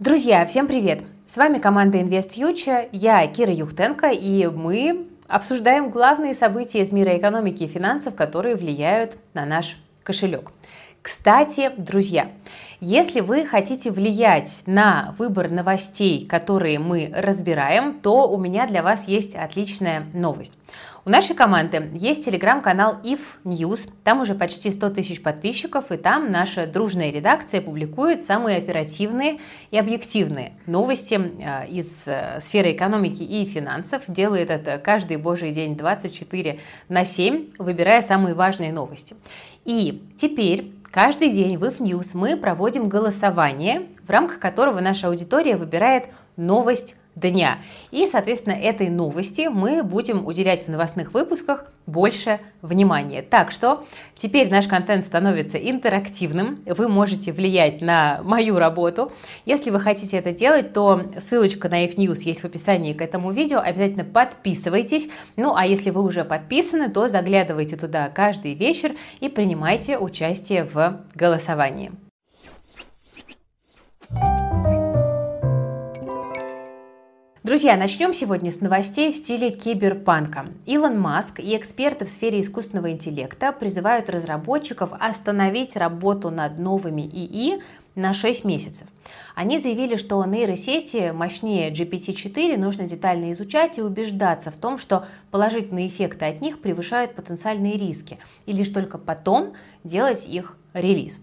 Друзья, всем привет! С вами команда Invest Future, я Кира Юхтенко, и мы обсуждаем главные события из мира экономики и финансов, которые влияют на наш кошелек. Кстати, друзья, если вы хотите влиять на выбор новостей, которые мы разбираем, то у меня для вас есть отличная новость. У нашей команды есть телеграм-канал If News, там уже почти 100 тысяч подписчиков, и там наша дружная редакция публикует самые оперативные и объективные новости э, из э, сферы экономики и финансов. Делает это каждый божий день 24 на 7, выбирая самые важные новости. И теперь Каждый день в If мы проводим голосование, в рамках которого наша аудитория выбирает новость дня. И, соответственно, этой новости мы будем уделять в новостных выпусках больше внимания. Так что теперь наш контент становится интерактивным, вы можете влиять на мою работу. Если вы хотите это делать, то ссылочка на F-News есть в описании к этому видео, обязательно подписывайтесь. Ну а если вы уже подписаны, то заглядывайте туда каждый вечер и принимайте участие в голосовании. Друзья, начнем сегодня с новостей в стиле киберпанка. Илон Маск и эксперты в сфере искусственного интеллекта призывают разработчиков остановить работу над новыми ИИ на 6 месяцев. Они заявили, что нейросети мощнее GPT-4 нужно детально изучать и убеждаться в том, что положительные эффекты от них превышают потенциальные риски, и лишь только потом делать их релиз.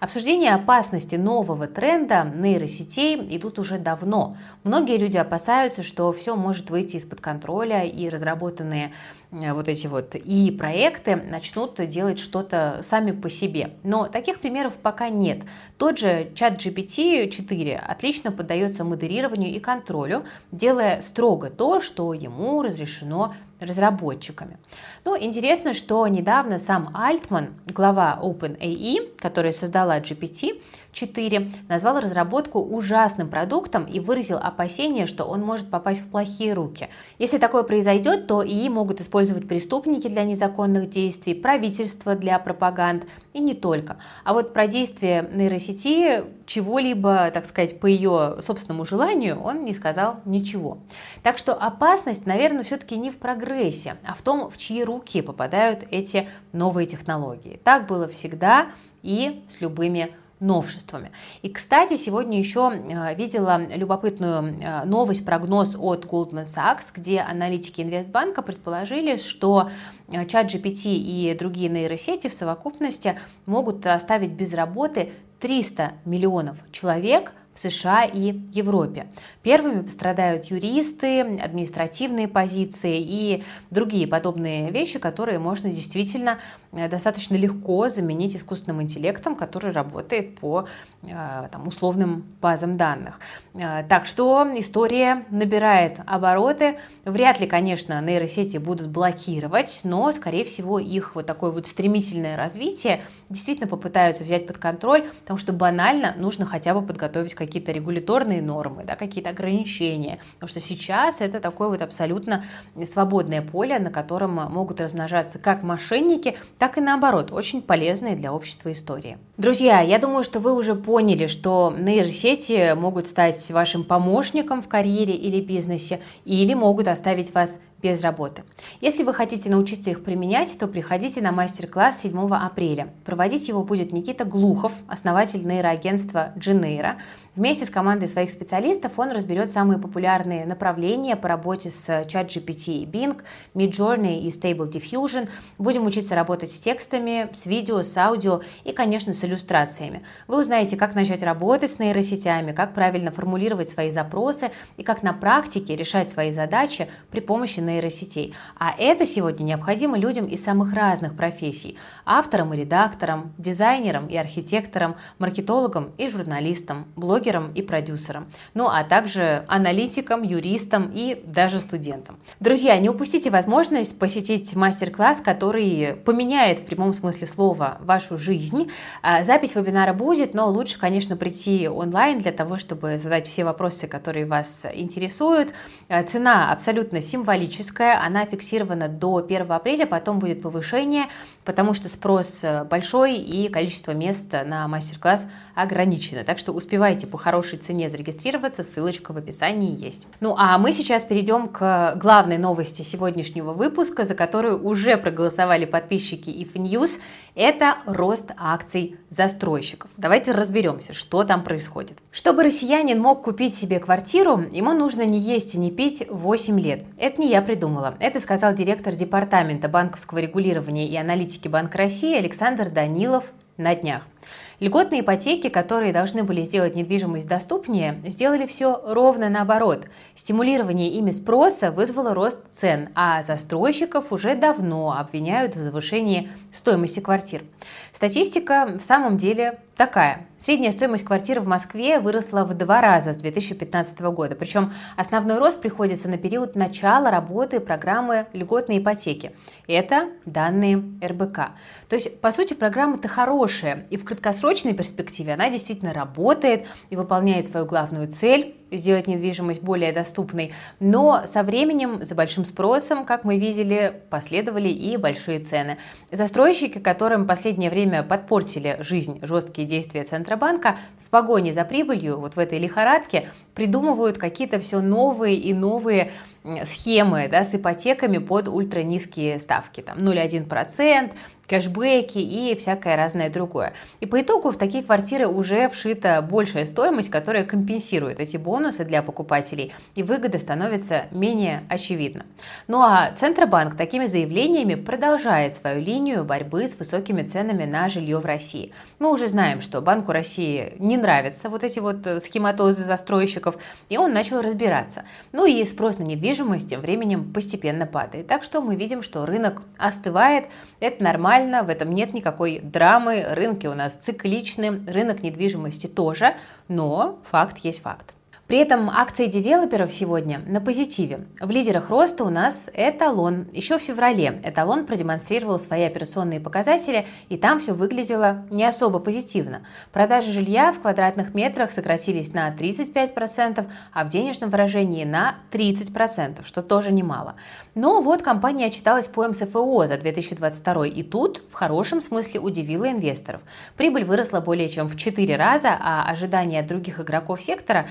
Обсуждение опасности нового тренда нейросетей идут уже давно. Многие люди опасаются, что все может выйти из-под контроля и разработанные вот эти вот и проекты начнут делать что-то сами по себе. Но таких примеров пока нет. Тот же чат GPT-4 отлично поддается модерированию и контролю, делая строго то, что ему разрешено разработчиками. Ну, интересно, что недавно сам Альтман, глава OpenAI, который создала GPT, 4 назвал разработку ужасным продуктом и выразил опасение, что он может попасть в плохие руки. Если такое произойдет, то ИИ могут использовать преступники для незаконных действий, правительство для пропаганд и не только. А вот про действие нейросети чего-либо, так сказать, по ее собственному желанию он не сказал ничего. Так что опасность, наверное, все-таки не в прогрессе, а в том, в чьи руки попадают эти новые технологии. Так было всегда и с любыми новшествами. И, кстати, сегодня еще э, видела любопытную э, новость, прогноз от Goldman Sachs, где аналитики Инвестбанка предположили, что э, чат GPT и другие нейросети в совокупности могут оставить без работы 300 миллионов человек США и Европе. Первыми пострадают юристы, административные позиции и другие подобные вещи, которые можно действительно э, достаточно легко заменить искусственным интеллектом, который работает по э, там, условным базам данных. Э, так что история набирает обороты. Вряд ли, конечно, нейросети будут блокировать, но, скорее всего, их вот такое вот стремительное развитие действительно попытаются взять под контроль, потому что банально нужно хотя бы подготовить какие-то регуляторные нормы, да, какие-то ограничения. Потому что сейчас это такое вот абсолютно свободное поле, на котором могут размножаться как мошенники, так и наоборот, очень полезные для общества истории. Друзья, я думаю, что вы уже поняли, что нейросети могут стать вашим помощником в карьере или бизнесе, или могут оставить вас без работы. Если вы хотите научиться их применять, то приходите на мастер-класс 7 апреля. Проводить его будет Никита Глухов, основатель нейроагентства Genera. Вместе с командой своих специалистов он разберет самые популярные направления по работе с ChatGPT и Bing, Midjourney и Stable Diffusion. Будем учиться работать с текстами, с видео, с аудио и, конечно, с иллюстрациями. Вы узнаете, как начать работать с нейросетями, как правильно формулировать свои запросы и как на практике решать свои задачи при помощи нейросетей. А это сегодня необходимо людям из самых разных профессий – авторам и редакторам, дизайнерам и архитекторам, маркетологам и журналистам, блогерам и продюсерам, ну а также аналитикам, юристам и даже студентам. Друзья, не упустите возможность посетить мастер-класс, который поменяет в прямом смысле слова вашу жизнь. А, запись вебинара будет, но лучше, конечно, прийти онлайн для того, чтобы задать все вопросы, которые вас интересуют. А, цена абсолютно символическая динамическая, она фиксирована до 1 апреля, потом будет повышение, потому что спрос э, большой и количество мест на мастер-класс ограничено. Так что успевайте по хорошей цене зарегистрироваться, ссылочка в описании есть. Ну а мы сейчас перейдем к главной новости сегодняшнего выпуска, за которую уже проголосовали подписчики IF News. Это рост акций застройщиков. Давайте разберемся, что там происходит. Чтобы россиянин мог купить себе квартиру, ему нужно не есть и не пить 8 лет. Это не я придумала. Это сказал директор департамента банковского регулирования и аналитики Банка России Александр Данилов на днях. Льготные ипотеки, которые должны были сделать недвижимость доступнее, сделали все ровно наоборот. Стимулирование ими спроса вызвало рост цен, а застройщиков уже давно обвиняют в завышении стоимости квартир. Статистика в самом деле такая. Средняя стоимость квартиры в Москве выросла в два раза с 2015 года. Причем основной рост приходится на период начала работы программы льготной ипотеки. Это данные РБК. То есть, по сути, программа-то хорошая. И в краткосрочной перспективе она действительно работает и выполняет свою главную цель сделать недвижимость более доступной. Но со временем, за большим спросом, как мы видели, последовали и большие цены. Застройщики, которым последнее время подпортили жизнь жесткие действия Центробанка, в погоне за прибылью, вот в этой лихорадке, придумывают какие-то все новые и новые схемы да, с ипотеками под ультранизкие ставки. Там 0,1%, кэшбэки и всякое разное другое. И по итогу в такие квартиры уже вшита большая стоимость, которая компенсирует эти бонусы для покупателей, и выгода становится менее очевидна. Ну а Центробанк такими заявлениями продолжает свою линию борьбы с высокими ценами на жилье в России. Мы уже знаем, что Банку России не нравятся вот эти вот схематозы застройщиков, и он начал разбираться. Ну и спрос на недвижимость тем временем постепенно падает. Так что мы видим, что рынок остывает, это нормально, в этом нет никакой драмы, рынки у нас цикличны, рынок недвижимости тоже, но факт есть факт. При этом акции девелоперов сегодня на позитиве. В лидерах роста у нас эталон. Еще в феврале эталон продемонстрировал свои операционные показатели, и там все выглядело не особо позитивно. Продажи жилья в квадратных метрах сократились на 35%, а в денежном выражении на 30%, что тоже немало. Но вот компания отчиталась по МСФО за 2022, и тут в хорошем смысле удивила инвесторов. Прибыль выросла более чем в 4 раза, а ожидания других игроков сектора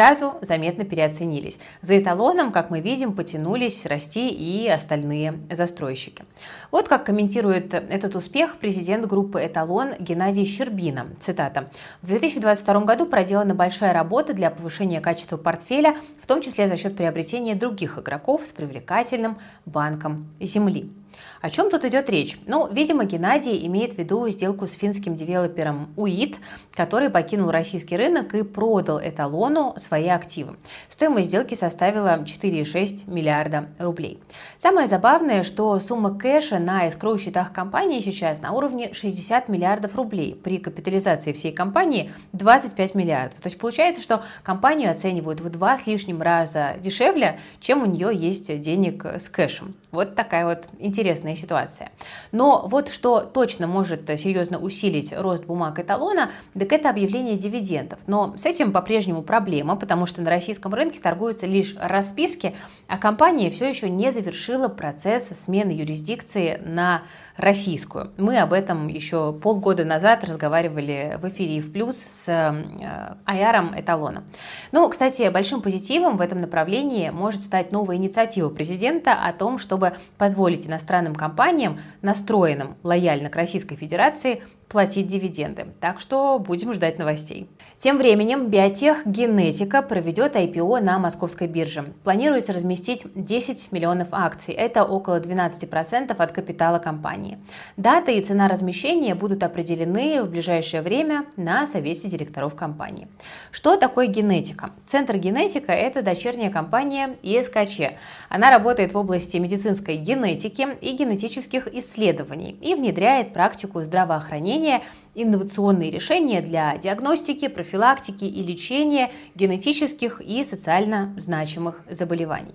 сразу заметно переоценились. За эталоном, как мы видим, потянулись расти и остальные застройщики. Вот как комментирует этот успех президент группы «Эталон» Геннадий Щербина. Цитата. «В 2022 году проделана большая работа для повышения качества портфеля, в том числе за счет приобретения других игроков с привлекательным банком земли». О чем тут идет речь? Ну, видимо, Геннадий имеет в виду сделку с финским девелопером УИТ, который покинул российский рынок и продал эталону свои активы. Стоимость сделки составила 4,6 миллиарда рублей. Самое забавное, что сумма кэша на эскроу счетах компании сейчас на уровне 60 миллиардов рублей. При капитализации всей компании 25 миллиардов. То есть получается, что компанию оценивают в два с лишним раза дешевле, чем у нее есть денег с кэшем. Вот такая вот интересная интересная ситуация. Но вот что точно может серьезно усилить рост бумаг эталона, так это объявление дивидендов. Но с этим по-прежнему проблема, потому что на российском рынке торгуются лишь расписки, а компания все еще не завершила процесс смены юрисдикции на российскую. Мы об этом еще полгода назад разговаривали в эфире в плюс с э, Аяром Эталоном. Ну, кстати, большим позитивом в этом направлении может стать новая инициатива президента о том, чтобы позволить иностранным компаниям, настроенным лояльно к Российской Федерации, платить дивиденды. Так что будем ждать новостей. Тем временем биотех Генетика проведет IPO на московской бирже. Планируется разместить 10 миллионов акций. Это около 12% от капитала компании. Дата и цена размещения будут определены в ближайшее время на совете директоров компании. Что такое генетика? Центр генетика – это дочерняя компания ИСКЧ. Она работает в области медицинской генетики и генетических исследований и внедряет практику здравоохранения применения инновационные решения для диагностики, профилактики и лечения генетических и социально значимых заболеваний.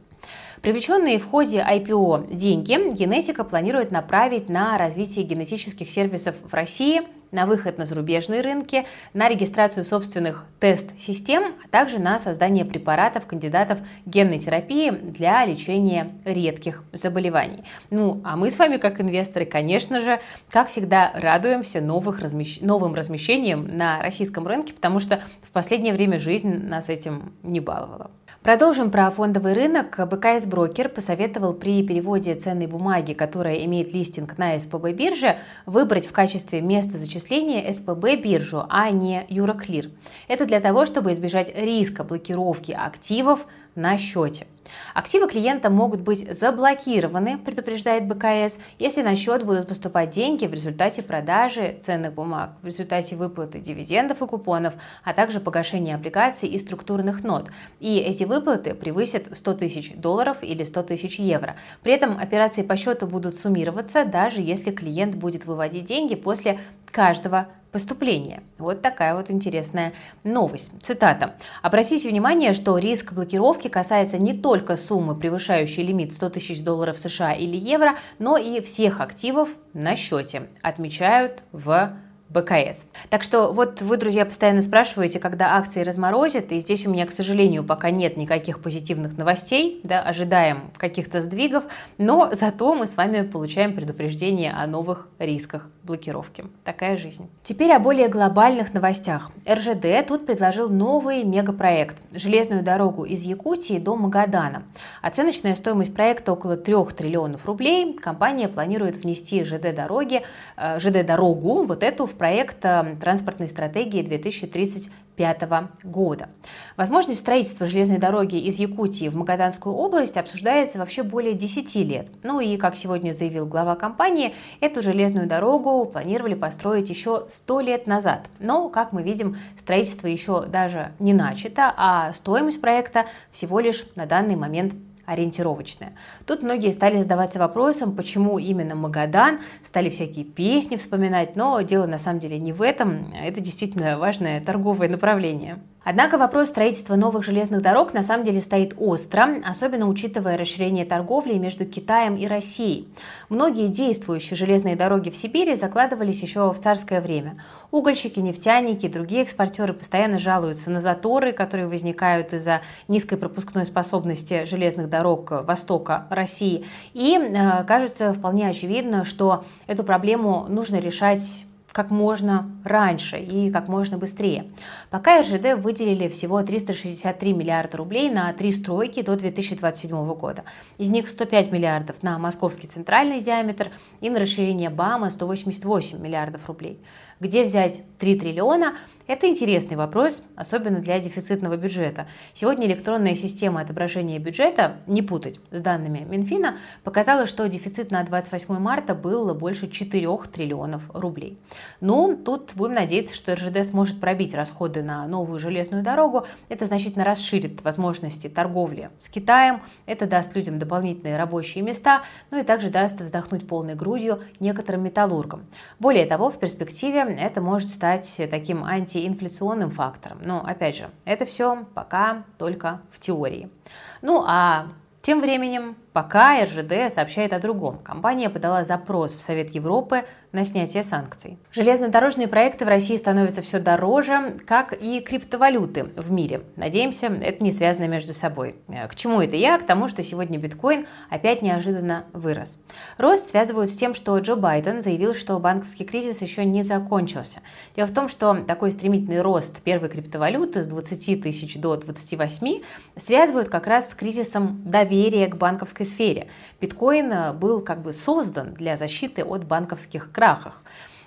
Привлеченные в ходе IPO деньги генетика планирует направить на развитие генетических сервисов в России, на выход на зарубежные рынки, на регистрацию собственных тест-систем, а также на создание препаратов кандидатов генной терапии для лечения редких заболеваний. Ну, а мы с вами, как инвесторы, конечно же, как всегда, радуемся новых размещ... новым размещениям на российском рынке, потому что в последнее время жизнь нас этим не баловала. Продолжим про фондовый рынок. БКС Брокер посоветовал при переводе ценной бумаги, которая имеет листинг на СПБ бирже, выбрать в качестве места зачисления СПБ биржу, а не Юроклир. Это для того, чтобы избежать риска блокировки активов на счете. Активы клиента могут быть заблокированы, предупреждает БКС, если на счет будут поступать деньги в результате продажи ценных бумаг, в результате выплаты дивидендов и купонов, а также погашения облигаций и структурных нот. И эти выплаты превысят 100 тысяч долларов или 100 тысяч евро. При этом операции по счету будут суммироваться, даже если клиент будет выводить деньги после каждого поступления. Вот такая вот интересная новость. Цитата. Обратите внимание, что риск блокировки касается не только суммы, превышающей лимит 100 тысяч долларов США или евро, но и всех активов на счете, отмечают в БКС. Так что вот вы, друзья, постоянно спрашиваете, когда акции разморозят, и здесь у меня, к сожалению, пока нет никаких позитивных новостей, да, ожидаем каких-то сдвигов, но зато мы с вами получаем предупреждение о новых рисках блокировки. Такая жизнь. Теперь о более глобальных новостях. РЖД тут предложил новый мегапроект – железную дорогу из Якутии до Магадана. Оценочная стоимость проекта около 3 триллионов рублей. Компания планирует внести ЖД-дороги, э, ЖД-дорогу, вот эту в проект э, транспортной стратегии 2030 2025 года. Возможность строительства железной дороги из Якутии в Магаданскую область обсуждается вообще более 10 лет. Ну и, как сегодня заявил глава компании, эту железную дорогу планировали построить еще 100 лет назад. Но, как мы видим, строительство еще даже не начато, а стоимость проекта всего лишь на данный момент ориентировочная. Тут многие стали задаваться вопросом, почему именно Магадан, стали всякие песни вспоминать, но дело на самом деле не в этом, это действительно важное торговое направление. Однако вопрос строительства новых железных дорог на самом деле стоит остро, особенно учитывая расширение торговли между Китаем и Россией. Многие действующие железные дороги в Сибири закладывались еще в царское время. Угольщики, нефтяники и другие экспортеры постоянно жалуются на заторы, которые возникают из-за низкой пропускной способности железных дорог востока России. И э, кажется вполне очевидно, что эту проблему нужно решать как можно раньше и как можно быстрее. Пока РЖД выделили всего 363 миллиарда рублей на три стройки до 2027 года. Из них 105 миллиардов на московский центральный диаметр и на расширение БАМа 188 миллиардов рублей. Где взять 3 триллиона? Это интересный вопрос, особенно для дефицитного бюджета. Сегодня электронная система отображения бюджета, не путать с данными Минфина, показала, что дефицит на 28 марта был больше 4 триллионов рублей. Ну, тут будем надеяться, что РЖД сможет пробить расходы на новую железную дорогу. Это значительно расширит возможности торговли с Китаем, это даст людям дополнительные рабочие места, ну и также даст вздохнуть полной грудью некоторым металлургам. Более того, в перспективе это может стать таким антиинфляционным фактором. Но, опять же, это все пока только в теории. Ну а тем временем Пока РЖД сообщает о другом. Компания подала запрос в Совет Европы на снятие санкций. Железнодорожные проекты в России становятся все дороже, как и криптовалюты в мире. Надеемся, это не связано между собой. Э, к чему это я? К тому, что сегодня биткоин опять неожиданно вырос. Рост связывают с тем, что Джо Байден заявил, что банковский кризис еще не закончился. Дело в том, что такой стремительный рост первой криптовалюты с 20 тысяч до 28 связывают как раз с кризисом доверия к банковской банковской сфере. Биткоин э, был как бы создан для защиты от банковских крахов.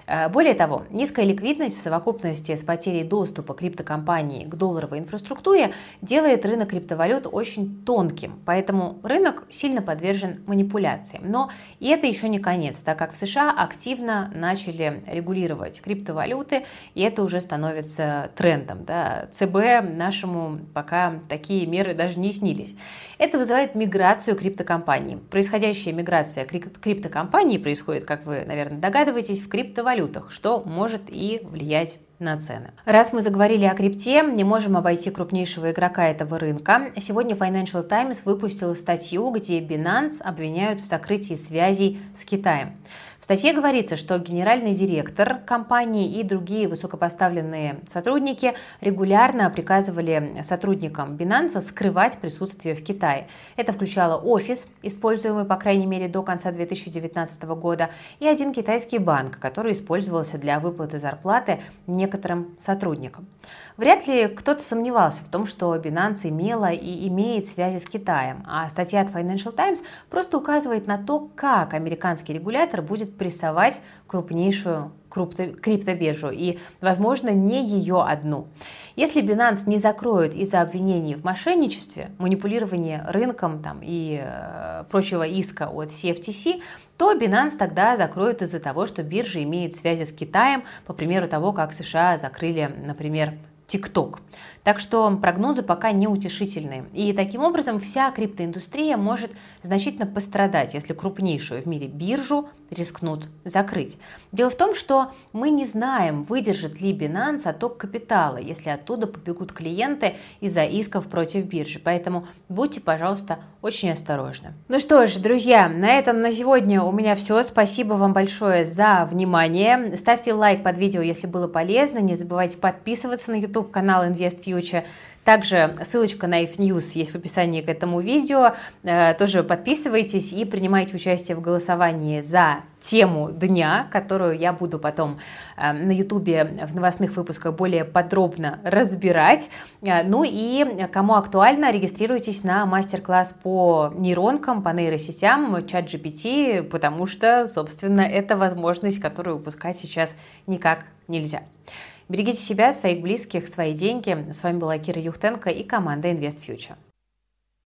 Э, более того, низкая ликвидность в совокупности с потерей доступа криптокомпании к долларовой инфраструктуре делает рынок криптовалют очень тонким, поэтому рынок сильно подвержен манипуляциям. Но и это еще не конец, так как в США активно начали регулировать криптовалюты, и это уже становится трендом. Да. ЦБ нашему пока такие меры даже не снились. Это вызывает миграцию криптокомпаний. Происходящая миграция криптокомпаний происходит, как вы, наверное, догадываетесь, в криптовалютах валютах, что может и влиять на цены. Раз мы заговорили о крипте, не можем обойти крупнейшего игрока этого рынка. Сегодня Financial Times выпустила статью, где Binance обвиняют в сокрытии связей с Китаем. В статье говорится, что генеральный директор компании и другие высокопоставленные сотрудники регулярно приказывали сотрудникам Binance скрывать присутствие в Китае. Это включало офис, используемый, по крайней мере, до конца 2019 года, и один китайский банк, который использовался для выплаты зарплаты некоторым сотрудникам. Вряд ли кто-то сомневался в том, что Binance имела и имеет связи с Китаем, а статья от Financial Times просто указывает на то, как американский регулятор будет прессовать крупнейшую криптобиржу и, возможно, не ее одну. Если Binance не закроют из-за обвинений в мошенничестве, манипулировании рынком там, и э, прочего иска от CFTC, то Binance тогда закроют из-за того, что биржа имеет связи с Китаем, по примеру того, как США закрыли, например, TikTok. Так что прогнозы пока неутешительные. И таким образом вся криптоиндустрия может значительно пострадать, если крупнейшую в мире биржу рискнут закрыть. Дело в том, что мы не знаем, выдержит ли Binance отток капитала, если оттуда побегут клиенты из-за исков против биржи. Поэтому будьте, пожалуйста, очень осторожны. Ну что ж, друзья, на этом на сегодня у меня все. Спасибо вам большое за внимание. Ставьте лайк под видео, если было полезно. Не забывайте подписываться на YouTube канал Invest Future. Также ссылочка на If News есть в описании к этому видео. Э, тоже подписывайтесь и принимайте участие в голосовании за тему дня, которую я буду потом э, на ютубе в новостных выпусках более подробно разбирать. Э, ну и кому актуально, регистрируйтесь на мастер-класс по нейронкам, по нейросетям, чат GPT, потому что, собственно, это возможность, которую упускать сейчас никак нельзя. Берегите себя, своих близких, свои деньги. С вами была Кира Юхтенко и команда Invest Future.